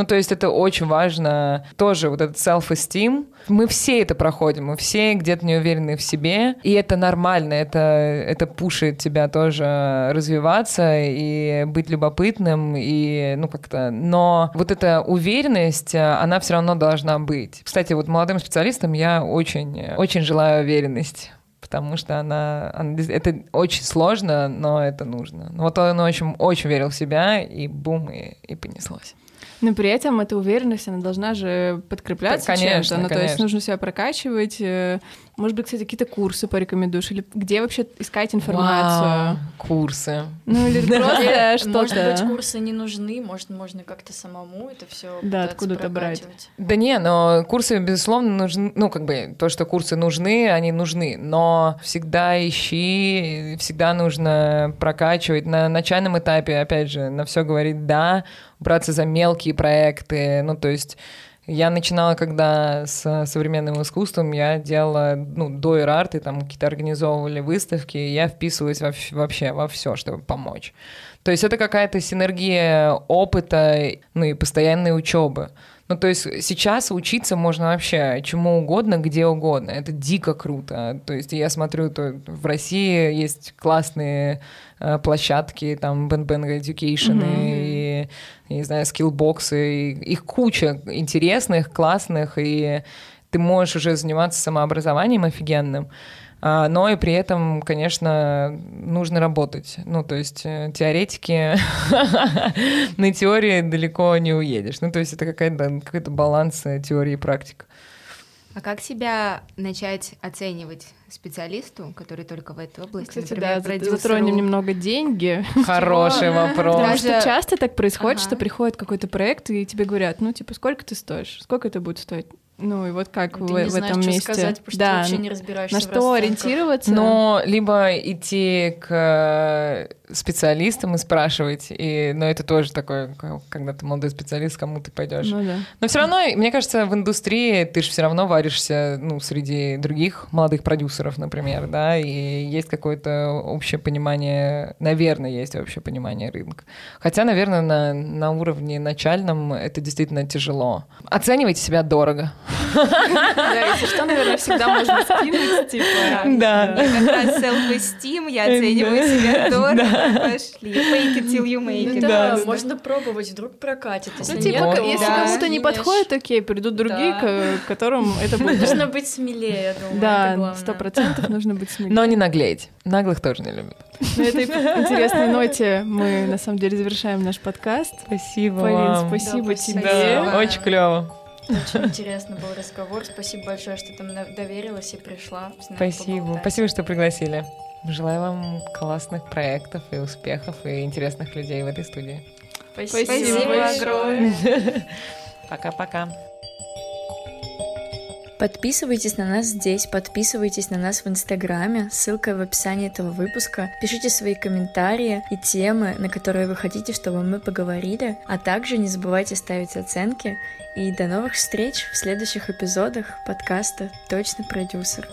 Ну, то есть это очень важно. Тоже вот этот self-esteem. Мы все это проходим, мы все где-то не уверены в себе. И это нормально, это, это пушит тебя тоже развиваться и быть любопытным. И, ну, как-то... Но вот эта уверенность, она все равно должна быть. Кстати, вот молодым специалистам я очень, очень желаю уверенности потому что она, она это очень сложно, но это нужно. Вот он очень, очень верил в себя, и бум, и, и понеслось. Но при этом эта уверенность, она должна же подкрепляться Да, конечно, чем-то. Ну, то есть конечно. нужно себя прокачивать. э, Может быть, кстати, какие-то курсы порекомендуешь? Или где вообще искать информацию? Вау, курсы. Ну, или просто Может быть, что-то. курсы не нужны, может, можно как-то самому это все Да, откуда-то брать. Да не, но курсы, безусловно, нужны. Ну, как бы, то, что курсы нужны, они нужны. Но всегда ищи, всегда нужно прокачивать. На начальном этапе, опять же, на все говорить «да», браться за мелкие проекты. Ну, то есть я начинала, когда с современным искусством, я делала, ну, до арты, там какие-то организовывали выставки, и я вписывалась во, вообще во все, чтобы помочь. То есть это какая-то синергия опыта, ну и постоянной учебы. Ну, то есть сейчас учиться можно вообще чему угодно, где угодно. Это дико круто. То есть я смотрю, то в России есть классные э, площадки, там Bang Bang Education Мгм. и, не знаю, скиллбоксы. Их куча интересных, классных, и ты можешь уже заниматься самообразованием офигенным. А, Но и при этом, конечно, нужно работать. Ну, то есть э, теоретики на теории далеко не уедешь. Ну, то есть это какая-то, какой-то баланс э, теории и практики. А как себя начать оценивать специалисту, который только в этой области, Кстати, например, да, продюсеру? затронем немного деньги. Хороший вопрос. Потому что часто так происходит, Ага. что приходит какой-то проект, и тебе говорят, ну, типа, сколько ты стоишь? Сколько это будет стоить? Ну, и вот как Ты в, не в знаешь, этом что месте. сказать, потому что да, ты вообще не разбираешься на в что ориентироваться? Но либо идти к специалистам и спрашивать, и, но это тоже такое, когда ты молодой специалист, кому ты пойдешь. Ну да. Но все равно, мне кажется, в индустрии ты же все равно варишься, ну, среди других молодых продюсеров, например, да, и есть какое-то общее понимание, наверное, есть общее понимание рынка. Хотя, наверное, на, на уровне начальном это действительно тяжело. Оценивайте себя дорого. Да, если что, наверное, всегда можно скинуть, типа. Да. Как раз self-esteem, я оцениваю себя дорого. Пошли. Fake it till you make Ну it. да, можно пробовать, вдруг прокатит. Если Ну, типа, если кому-то не подходит, окей, придут другие, к которым это будет. Нужно быть смелее, я думаю. Да, сто процентов нужно быть смелее. Но не наглеть. Наглых тоже не любят. На этой интересной ноте мы, на самом деле, завершаем наш подкаст. Спасибо Полин, вам. спасибо тебе. очень клево. Очень интересный был разговор. Спасибо большое, что ты мне доверилась и пришла. Спасибо. поболтать. Спасибо, что пригласили. Желаю вам классных проектов и успехов и интересных людей в этой студии. Спасибо, Спасибо большое. огромное. Пока-пока. Подписывайтесь на нас здесь, подписывайтесь на нас в Инстаграме, ссылка в описании этого выпуска. Пишите свои комментарии и темы, на которые вы хотите, чтобы мы поговорили. А также не забывайте ставить оценки. И до новых встреч в следующих эпизодах подкаста «Точно продюсер».